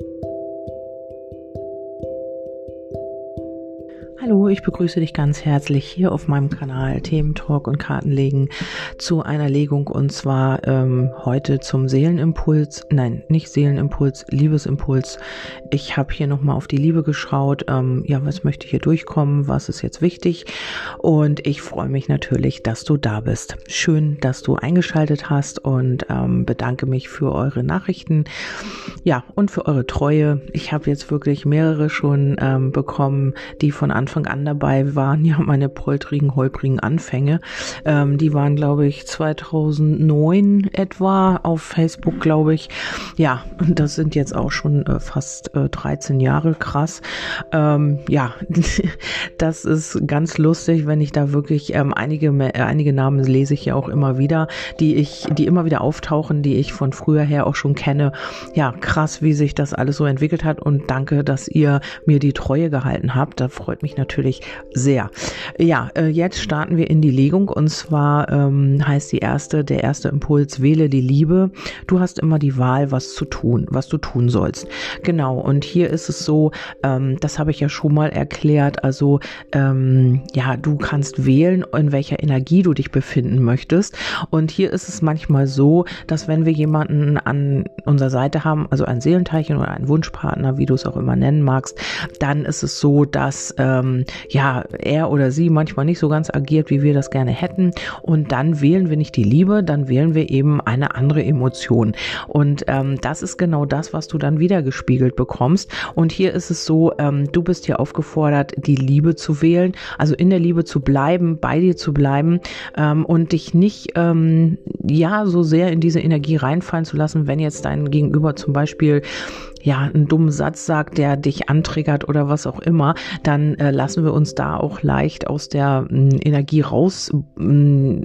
Thank you. Hallo, ich begrüße dich ganz herzlich hier auf meinem Kanal Themen Talk und Kartenlegen zu einer Legung und zwar ähm, heute zum Seelenimpuls. Nein, nicht Seelenimpuls, Liebesimpuls. Ich habe hier nochmal auf die Liebe geschaut. Ähm, ja, was möchte hier durchkommen? Was ist jetzt wichtig? Und ich freue mich natürlich, dass du da bist. Schön, dass du eingeschaltet hast und ähm, bedanke mich für eure Nachrichten. Ja, und für eure Treue. Ich habe jetzt wirklich mehrere schon ähm, bekommen, die von Anfang Anfang an dabei waren ja meine poltrigen, holprigen Anfänge. Ähm, die waren, glaube ich, 2009 etwa auf Facebook, glaube ich. Ja, und das sind jetzt auch schon äh, fast äh, 13 Jahre, krass. Ähm, ja, das ist ganz lustig, wenn ich da wirklich ähm, einige, äh, einige Namen lese ich ja auch immer wieder, die ich, die immer wieder auftauchen, die ich von früher her auch schon kenne. Ja, krass, wie sich das alles so entwickelt hat und danke, dass ihr mir die Treue gehalten habt. Da freut mich natürlich natürlich sehr. Ja, äh, jetzt starten wir in die Legung und zwar ähm, heißt die erste, der erste Impuls, wähle die Liebe. Du hast immer die Wahl, was zu tun, was du tun sollst. Genau, und hier ist es so, ähm, das habe ich ja schon mal erklärt, also ähm, ja, du kannst wählen, in welcher Energie du dich befinden möchtest. Und hier ist es manchmal so, dass wenn wir jemanden an unserer Seite haben, also ein Seelenteilchen oder einen Wunschpartner, wie du es auch immer nennen magst, dann ist es so, dass ähm, ähm, ja, er oder sie manchmal nicht so ganz agiert, wie wir das gerne hätten. Und dann wählen wir nicht die Liebe, dann wählen wir eben eine andere Emotion. Und ähm, das ist genau das, was du dann wieder gespiegelt bekommst. Und hier ist es so, ähm, du bist hier aufgefordert, die Liebe zu wählen, also in der Liebe zu bleiben, bei dir zu bleiben ähm, und dich nicht ähm, ja so sehr in diese Energie reinfallen zu lassen, wenn jetzt dein Gegenüber zum Beispiel ja, einen dummen Satz sagt, der dich antriggert oder was auch immer, dann äh, lassen wir uns da auch leicht aus der hm, Energie rauskicken,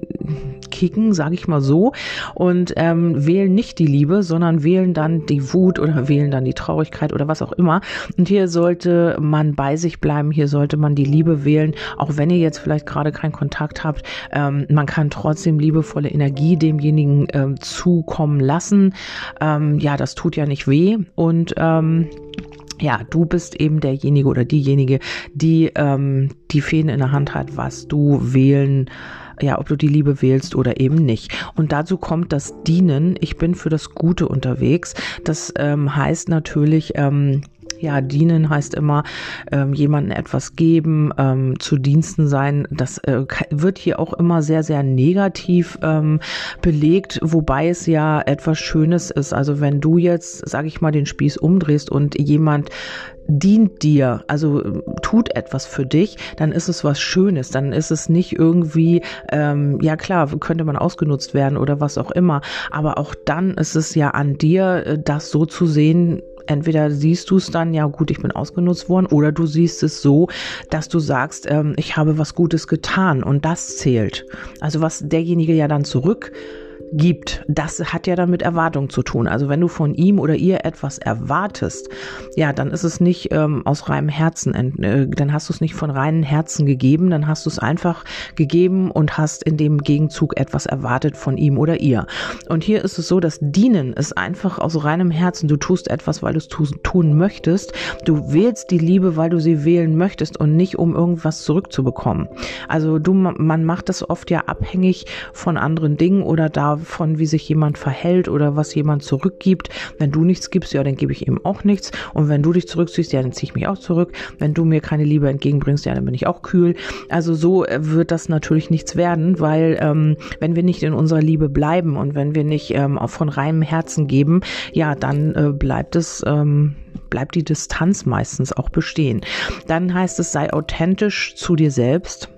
hm, sage ich mal so, und ähm, wählen nicht die Liebe, sondern wählen dann die Wut oder wählen dann die Traurigkeit oder was auch immer. Und hier sollte man bei sich bleiben, hier sollte man die Liebe wählen, auch wenn ihr jetzt vielleicht gerade keinen Kontakt habt. Ähm, man kann trotzdem liebevolle Energie demjenigen ähm, zukommen lassen. Ähm, ja, das tut ja nicht weh und ähm, ja, du bist eben derjenige oder diejenige, die ähm, die Fäden in der Hand hat, was du wählen ja, ob du die Liebe wählst oder eben nicht. Und dazu kommt das Dienen. Ich bin für das Gute unterwegs. Das ähm, heißt natürlich, ähm, ja, dienen heißt immer ähm, jemandem etwas geben, ähm, zu Diensten sein. Das äh, wird hier auch immer sehr, sehr negativ ähm, belegt, wobei es ja etwas Schönes ist. Also wenn du jetzt, sage ich mal, den Spieß umdrehst und jemand dient dir, also tut etwas für dich, dann ist es was Schönes, dann ist es nicht irgendwie, ähm, ja klar, könnte man ausgenutzt werden oder was auch immer, aber auch dann ist es ja an dir, äh, das so zu sehen, entweder siehst du es dann, ja gut, ich bin ausgenutzt worden, oder du siehst es so, dass du sagst, ähm, ich habe was Gutes getan und das zählt. Also was derjenige ja dann zurück gibt, das hat ja dann mit Erwartung zu tun. Also wenn du von ihm oder ihr etwas erwartest, ja, dann ist es nicht ähm, aus reinem Herzen, äh, dann hast du es nicht von reinen Herzen gegeben, dann hast du es einfach gegeben und hast in dem Gegenzug etwas erwartet von ihm oder ihr. Und hier ist es so, dass Dienen ist einfach aus reinem Herzen. Du tust etwas, weil du es tun möchtest. Du wählst die Liebe, weil du sie wählen möchtest und nicht um irgendwas zurückzubekommen. Also du, man macht das oft ja abhängig von anderen Dingen oder da davon, wie sich jemand verhält oder was jemand zurückgibt. Wenn du nichts gibst, ja, dann gebe ich ihm auch nichts. Und wenn du dich zurückziehst, ja, dann ziehe ich mich auch zurück. Wenn du mir keine Liebe entgegenbringst, ja, dann bin ich auch kühl. Also so äh, wird das natürlich nichts werden, weil ähm, wenn wir nicht in unserer Liebe bleiben und wenn wir nicht ähm, auch von reinem Herzen geben, ja, dann äh, bleibt es ähm, bleibt die Distanz meistens auch bestehen. Dann heißt es, sei authentisch zu dir selbst.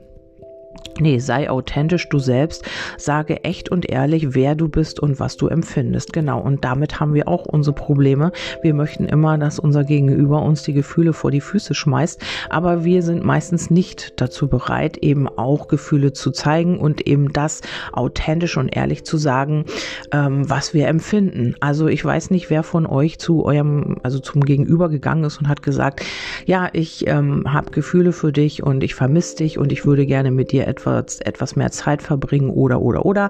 Nee, sei authentisch du selbst, sage echt und ehrlich, wer du bist und was du empfindest. Genau, und damit haben wir auch unsere Probleme. Wir möchten immer, dass unser Gegenüber uns die Gefühle vor die Füße schmeißt, aber wir sind meistens nicht dazu bereit, eben auch Gefühle zu zeigen und eben das authentisch und ehrlich zu sagen, ähm, was wir empfinden. Also ich weiß nicht, wer von euch zu eurem, also zum Gegenüber gegangen ist und hat gesagt, ja, ich ähm, habe Gefühle für dich und ich vermisse dich und ich würde gerne mit dir etwas etwas, etwas mehr Zeit verbringen oder, oder, oder.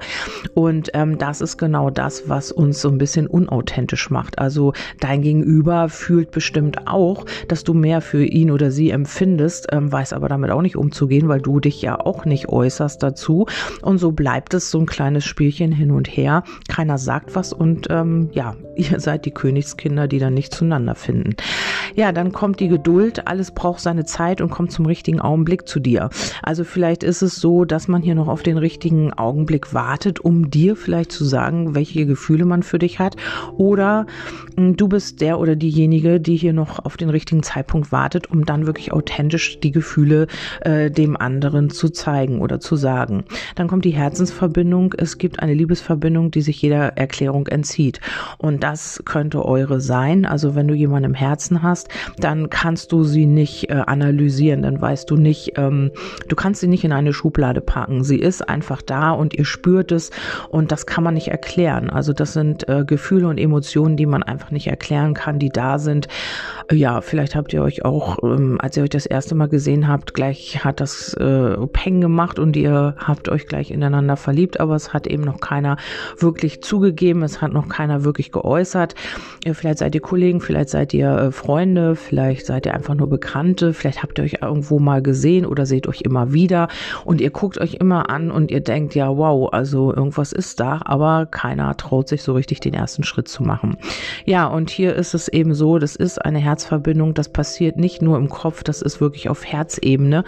Und ähm, das ist genau das, was uns so ein bisschen unauthentisch macht. Also dein Gegenüber fühlt bestimmt auch, dass du mehr für ihn oder sie empfindest, ähm, weiß aber damit auch nicht umzugehen, weil du dich ja auch nicht äußerst dazu. Und so bleibt es so ein kleines Spielchen hin und her. Keiner sagt was und ähm, ja, ihr seid die Königskinder, die dann nicht zueinander finden. Ja, dann kommt die Geduld, alles braucht seine Zeit und kommt zum richtigen Augenblick zu dir. Also vielleicht ist es so, dass man hier noch auf den richtigen Augenblick wartet, um dir vielleicht zu sagen, welche Gefühle man für dich hat. Oder hm, du bist der oder diejenige, die hier noch auf den richtigen Zeitpunkt wartet, um dann wirklich authentisch die Gefühle äh, dem anderen zu zeigen oder zu sagen. Dann kommt die Herzensverbindung. Es gibt eine Liebesverbindung, die sich jeder Erklärung entzieht. Und das könnte eure sein. Also wenn du jemanden im Herzen hast, dann kannst du sie nicht äh, analysieren. Dann weißt du nicht, ähm, du kannst sie nicht in eine Schublade packen. Sie ist einfach da und ihr spürt es und das kann man nicht erklären. Also das sind äh, Gefühle und Emotionen, die man einfach nicht erklären kann, die da sind. Ja, vielleicht habt ihr euch auch, ähm, als ihr euch das erste Mal gesehen habt, gleich hat das äh, Peng gemacht und ihr habt euch gleich ineinander verliebt, aber es hat eben noch keiner wirklich zugegeben, es hat noch keiner wirklich geäußert. Vielleicht seid ihr Kollegen, vielleicht seid ihr äh, Freunde, vielleicht seid ihr einfach nur Bekannte, vielleicht habt ihr euch irgendwo mal gesehen oder seht euch immer wieder und ihr guckt euch immer an und ihr denkt, ja, wow, also irgendwas ist da, aber keiner traut sich so richtig den ersten Schritt zu machen. Ja, und hier ist es eben so, das ist eine Herzverbindung, das passiert nicht nur im Kopf, das ist wirklich auf Herzebene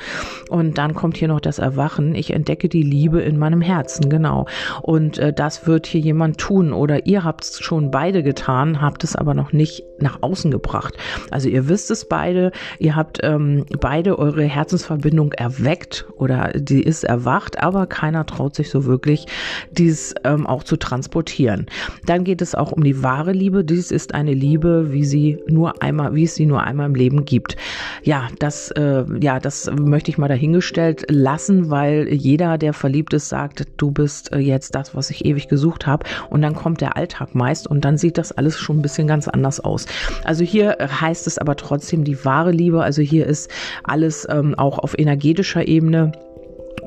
und dann kommt hier noch das Erwachen. Ich entdecke die Liebe in meinem Herzen, genau. Und äh, das wird hier jemand tun oder ihr habt es schon beide getan, habt es aber noch nicht nach außen gebracht. Also ihr wisst es beide, ihr habt ähm, beide eure Herzensverbindung erweckt oder die ist erwacht, aber keiner traut sich so wirklich, dies ähm, auch zu transportieren. Dann geht es auch um die wahre Liebe. Dies ist eine Liebe, wie sie nur einmal, wie es sie nur einmal im Leben gibt. Ja, das, äh, ja, das möchte ich mal dahingestellt lassen, weil jeder, der verliebt ist, sagt, du bist äh, jetzt das, was ich ewig gesucht habe. Und dann kommt der Alltag meist und dann sieht das alles schon ein bisschen ganz anders aus. Also hier heißt es aber trotzdem die wahre Liebe. Also hier ist alles ähm, auch auf energetischer Ebene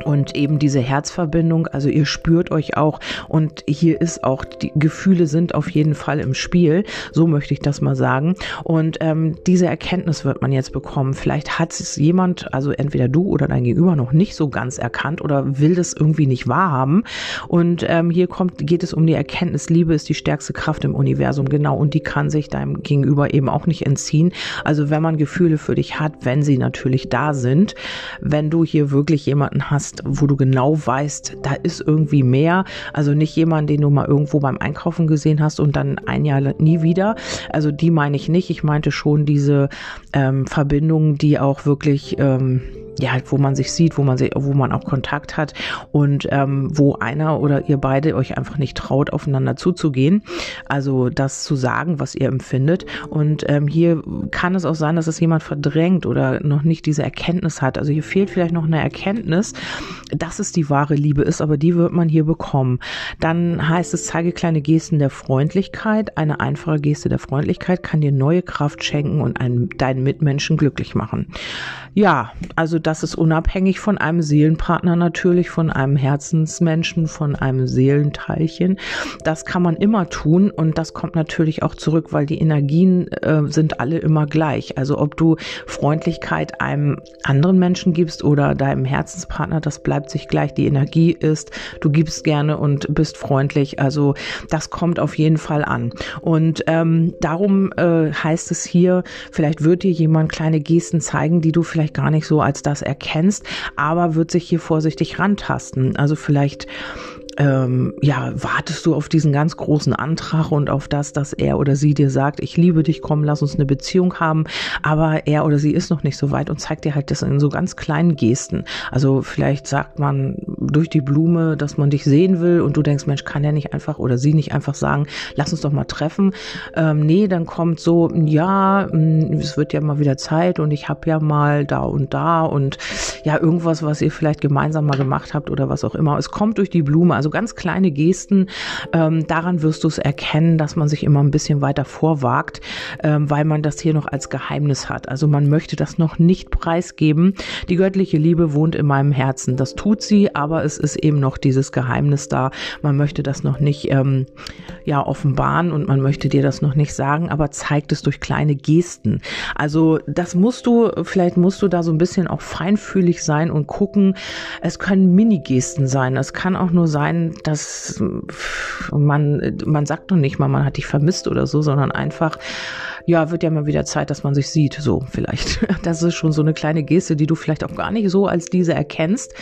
und eben diese Herzverbindung, also ihr spürt euch auch und hier ist auch, die Gefühle sind auf jeden Fall im Spiel, so möchte ich das mal sagen. Und ähm, diese Erkenntnis wird man jetzt bekommen. Vielleicht hat es jemand, also entweder du oder dein Gegenüber noch nicht so ganz erkannt oder will das irgendwie nicht wahrhaben. Und ähm, hier kommt, geht es um die Erkenntnis, Liebe ist die stärkste Kraft im Universum, genau, und die kann sich deinem Gegenüber eben auch nicht entziehen. Also wenn man Gefühle für dich hat, wenn sie natürlich da sind, wenn du hier wirklich jemanden hast, hast, wo du genau weißt, da ist irgendwie mehr. Also nicht jemand, den du mal irgendwo beim Einkaufen gesehen hast und dann ein Jahr nie wieder. Also die meine ich nicht. Ich meinte schon diese ähm, Verbindungen, die auch wirklich ähm, ja, wo man sich sieht, wo man sich, wo man auch Kontakt hat und ähm, wo einer oder ihr beide euch einfach nicht traut, aufeinander zuzugehen. Also das zu sagen, was ihr empfindet. Und ähm, hier kann es auch sein, dass es jemand verdrängt oder noch nicht diese Erkenntnis hat. Also hier fehlt vielleicht noch eine Erkenntnis, dass es die wahre Liebe ist, aber die wird man hier bekommen. Dann heißt es, zeige kleine Gesten der Freundlichkeit. Eine einfache Geste der Freundlichkeit kann dir neue Kraft schenken und einen, deinen Mitmenschen glücklich machen. Ja, also das ist unabhängig von einem Seelenpartner natürlich, von einem Herzensmenschen, von einem Seelenteilchen. Das kann man immer tun und das kommt natürlich auch zurück, weil die Energien äh, sind alle immer gleich. Also ob du Freundlichkeit einem anderen Menschen gibst oder deinem Herzenspartner, das bleibt sich gleich. Die Energie ist, du gibst gerne und bist freundlich. Also das kommt auf jeden Fall an. Und ähm, darum äh, heißt es hier, vielleicht wird dir jemand kleine Gesten zeigen, die du vielleicht vielleicht gar nicht so als das erkennst, aber wird sich hier vorsichtig rantasten. Also vielleicht ähm, ja, wartest du auf diesen ganz großen Antrag und auf das, dass er oder sie dir sagt, ich liebe dich, komm, lass uns eine Beziehung haben, aber er oder sie ist noch nicht so weit und zeigt dir halt das in so ganz kleinen Gesten. Also vielleicht sagt man, durch die Blume, dass man dich sehen will und du denkst, Mensch, kann er nicht einfach oder sie nicht einfach sagen, lass uns doch mal treffen. Ähm, nee, dann kommt so, ja, mm, es wird ja mal wieder Zeit und ich habe ja mal da und da und ja, irgendwas, was ihr vielleicht gemeinsam mal gemacht habt oder was auch immer. Es kommt durch die Blume, also ganz kleine Gesten. Ähm, daran wirst du es erkennen, dass man sich immer ein bisschen weiter vorwagt, ähm, weil man das hier noch als Geheimnis hat. Also man möchte das noch nicht preisgeben. Die göttliche Liebe wohnt in meinem Herzen. Das tut sie, aber es ist eben noch dieses Geheimnis da. Man möchte das noch nicht ähm, ja offenbaren und man möchte dir das noch nicht sagen, aber zeigt es durch kleine Gesten. Also das musst du, vielleicht musst du da so ein bisschen auch feinfühlig sein und gucken. Es können Mini-Gesten sein. Es kann auch nur sein, dass man, man sagt noch nicht mal, man hat dich vermisst oder so, sondern einfach ja, wird ja mal wieder Zeit, dass man sich sieht, so vielleicht. Das ist schon so eine kleine Geste, die du vielleicht auch gar nicht so als diese erkennst.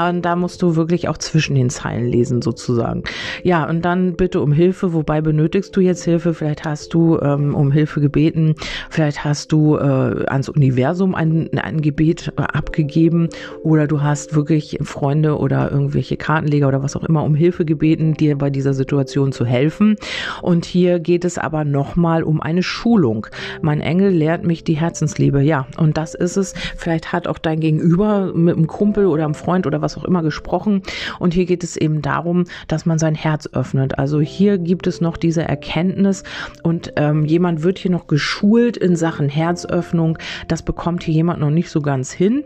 Und da musst du wirklich auch zwischen den Zeilen lesen, sozusagen. Ja, und dann bitte um Hilfe. Wobei benötigst du jetzt Hilfe? Vielleicht hast du ähm, um Hilfe gebeten. Vielleicht hast du äh, ans Universum ein, ein Gebet äh, abgegeben. Oder du hast wirklich Freunde oder irgendwelche Kartenleger oder was auch immer um Hilfe gebeten, dir bei dieser Situation zu helfen. Und hier geht es aber nochmal um eine Schulung. Erfüllung. Mein Engel lehrt mich die Herzensliebe. Ja, und das ist es. Vielleicht hat auch dein Gegenüber mit einem Kumpel oder einem Freund oder was auch immer gesprochen. Und hier geht es eben darum, dass man sein Herz öffnet. Also hier gibt es noch diese Erkenntnis und ähm, jemand wird hier noch geschult in Sachen Herzöffnung. Das bekommt hier jemand noch nicht so ganz hin.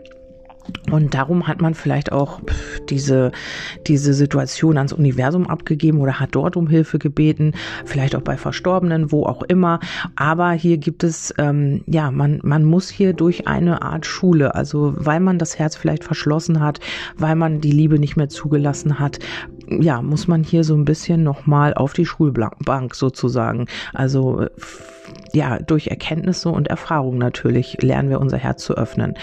Und darum hat man vielleicht auch diese, diese Situation ans Universum abgegeben oder hat dort um Hilfe gebeten, vielleicht auch bei Verstorbenen, wo auch immer. Aber hier gibt es, ähm, ja, man, man muss hier durch eine Art Schule, also weil man das Herz vielleicht verschlossen hat, weil man die Liebe nicht mehr zugelassen hat, ja, muss man hier so ein bisschen nochmal auf die Schulbank sozusagen. Also ja, durch Erkenntnisse und Erfahrung natürlich lernen wir unser Herz zu öffnen.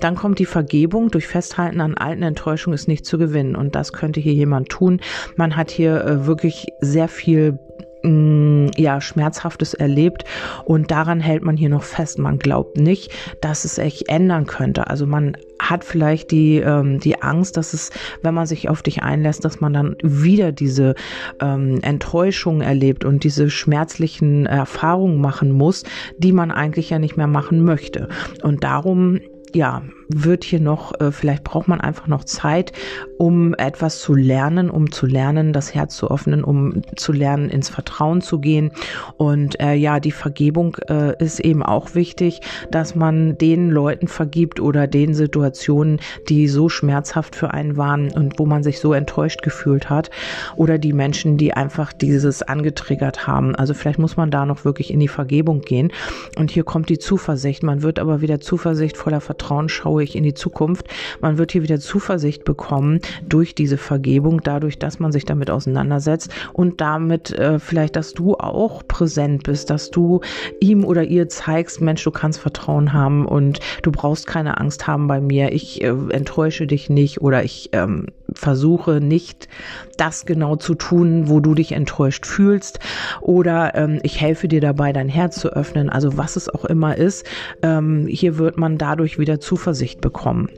Dann kommt die Vergebung. Durch Festhalten an alten Enttäuschungen ist nicht zu gewinnen. Und das könnte hier jemand tun. Man hat hier äh, wirklich sehr viel mm, ja, Schmerzhaftes erlebt und daran hält man hier noch fest. Man glaubt nicht, dass es sich ändern könnte. Also man hat vielleicht die, ähm, die Angst, dass es, wenn man sich auf dich einlässt, dass man dann wieder diese ähm, Enttäuschung erlebt und diese schmerzlichen Erfahrungen machen muss, die man eigentlich ja nicht mehr machen möchte. Und darum ja, wird hier noch, äh, vielleicht braucht man einfach noch Zeit, um etwas zu lernen, um zu lernen, das Herz zu öffnen, um zu lernen, ins Vertrauen zu gehen. Und äh, ja, die Vergebung äh, ist eben auch wichtig, dass man den Leuten vergibt oder den Situationen, die so schmerzhaft für einen waren und wo man sich so enttäuscht gefühlt hat oder die Menschen, die einfach dieses angetriggert haben. Also vielleicht muss man da noch wirklich in die Vergebung gehen. Und hier kommt die Zuversicht. Man wird aber wieder Zuversicht voller Vertrauen schaue ich in die Zukunft. Man wird hier wieder Zuversicht bekommen durch diese Vergebung, dadurch, dass man sich damit auseinandersetzt und damit äh, vielleicht, dass du auch präsent bist, dass du ihm oder ihr zeigst, Mensch, du kannst Vertrauen haben und du brauchst keine Angst haben bei mir. Ich äh, enttäusche dich nicht oder ich ähm, versuche nicht das genau zu tun, wo du dich enttäuscht fühlst oder ähm, ich helfe dir dabei, dein Herz zu öffnen. Also was es auch immer ist, ähm, hier wird man dadurch wieder Zuversicht bekommen.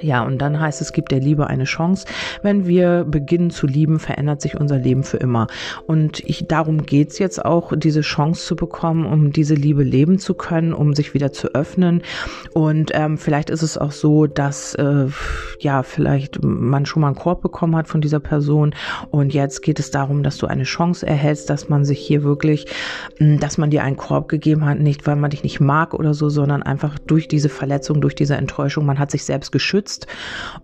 Ja, und dann heißt es, gibt der Liebe eine Chance. Wenn wir beginnen zu lieben, verändert sich unser Leben für immer. Und ich, darum geht's jetzt auch, diese Chance zu bekommen, um diese Liebe leben zu können, um sich wieder zu öffnen. Und ähm, vielleicht ist es auch so, dass äh, ja, vielleicht man schon mal einen Korb bekommen hat von dieser Person. Und jetzt geht es darum, dass du eine Chance erhältst, dass man sich hier wirklich, hm, dass man dir einen Korb gegeben hat, nicht weil man dich nicht mag oder so, sondern einfach durch diese Verletzung, durch diese Enttäuschung, man hat sich selbst geschützt geschützt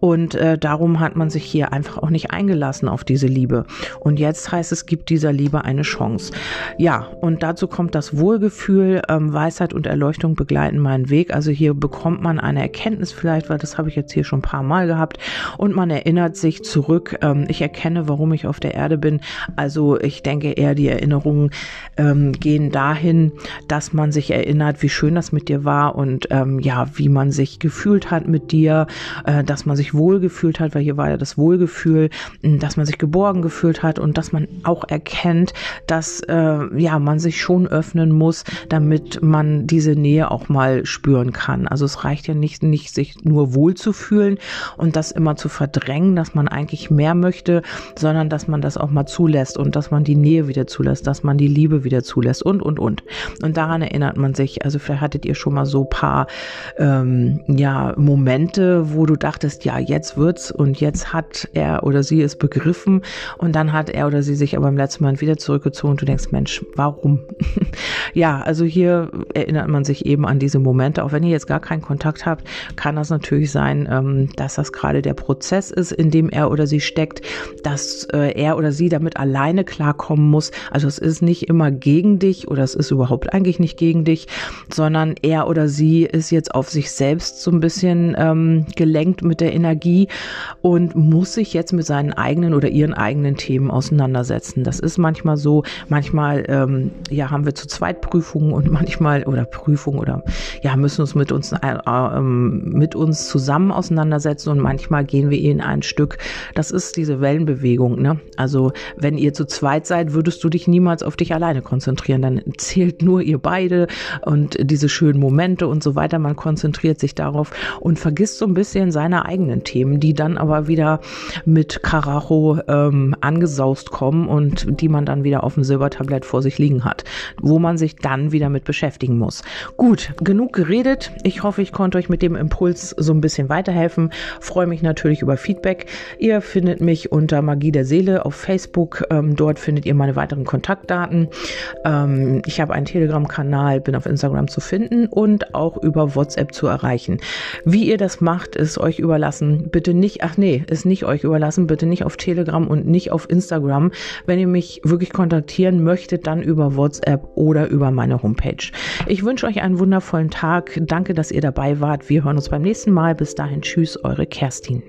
und äh, darum hat man sich hier einfach auch nicht eingelassen auf diese Liebe. Und jetzt heißt es, gibt dieser Liebe eine Chance. Ja, und dazu kommt das Wohlgefühl, ähm, Weisheit und Erleuchtung begleiten meinen Weg. Also hier bekommt man eine Erkenntnis vielleicht, weil das habe ich jetzt hier schon ein paar Mal gehabt und man erinnert sich zurück. Ähm, ich erkenne, warum ich auf der Erde bin. Also ich denke eher, die Erinnerungen ähm, gehen dahin, dass man sich erinnert, wie schön das mit dir war und ähm, ja, wie man sich gefühlt hat mit dir äh, dass man sich wohlgefühlt hat, weil hier war ja das Wohlgefühl, dass man sich geborgen gefühlt hat und dass man auch erkennt, dass äh, ja man sich schon öffnen muss, damit man diese Nähe auch mal spüren kann. Also es reicht ja nicht, nicht sich nur wohlzufühlen und das immer zu verdrängen, dass man eigentlich mehr möchte, sondern dass man das auch mal zulässt und dass man die Nähe wieder zulässt, dass man die Liebe wieder zulässt und und und. Und daran erinnert man sich. Also vielleicht hattet ihr schon mal so paar ähm, ja Momente, wo du dachtest, ja jetzt wird's und jetzt hat er oder sie es begriffen und dann hat er oder sie sich aber im letzten Moment wieder zurückgezogen und du denkst, Mensch, warum? ja, also hier erinnert man sich eben an diese Momente. Auch wenn ihr jetzt gar keinen Kontakt habt, kann das natürlich sein, ähm, dass das gerade der Prozess ist, in dem er oder sie steckt, dass äh, er oder sie damit alleine klarkommen muss. Also es ist nicht immer gegen dich oder es ist überhaupt eigentlich nicht gegen dich, sondern er oder sie ist jetzt auf sich selbst so ein bisschen ähm, gelenkt mit der Energie und muss sich jetzt mit seinen eigenen oder ihren eigenen Themen auseinandersetzen. Das ist manchmal so. Manchmal ähm, ja haben wir zu zweit Prüfungen und manchmal oder Prüfungen oder ja müssen uns mit uns äh, äh, mit uns zusammen auseinandersetzen und manchmal gehen wir in ein Stück. Das ist diese Wellenbewegung. Ne? Also wenn ihr zu zweit seid, würdest du dich niemals auf dich alleine konzentrieren. Dann zählt nur ihr beide und diese schönen Momente und so weiter. Man konzentriert sich darauf und vergisst so ein bisschen seine eigenen Themen, die dann aber wieder mit Karacho ähm, angesaust kommen und die man dann wieder auf dem Silbertablett vor sich liegen hat, wo man sich dann wieder mit beschäftigen muss. Gut, genug geredet. Ich hoffe, ich konnte euch mit dem Impuls so ein bisschen weiterhelfen. Freue mich natürlich über Feedback. Ihr findet mich unter Magie der Seele auf Facebook. Ähm, dort findet ihr meine weiteren Kontaktdaten. Ähm, ich habe einen Telegram-Kanal, bin auf Instagram zu finden und auch über WhatsApp zu erreichen. Wie ihr das macht, ist euch überlassen. Bitte nicht, ach nee, ist nicht euch überlassen. Bitte nicht auf Telegram und nicht auf Instagram. Wenn ihr mich wirklich kontaktieren möchtet, dann über WhatsApp oder über meine Homepage. Ich wünsche euch einen wundervollen Tag. Danke, dass ihr dabei wart. Wir hören uns beim nächsten Mal. Bis dahin, tschüss, eure Kerstin.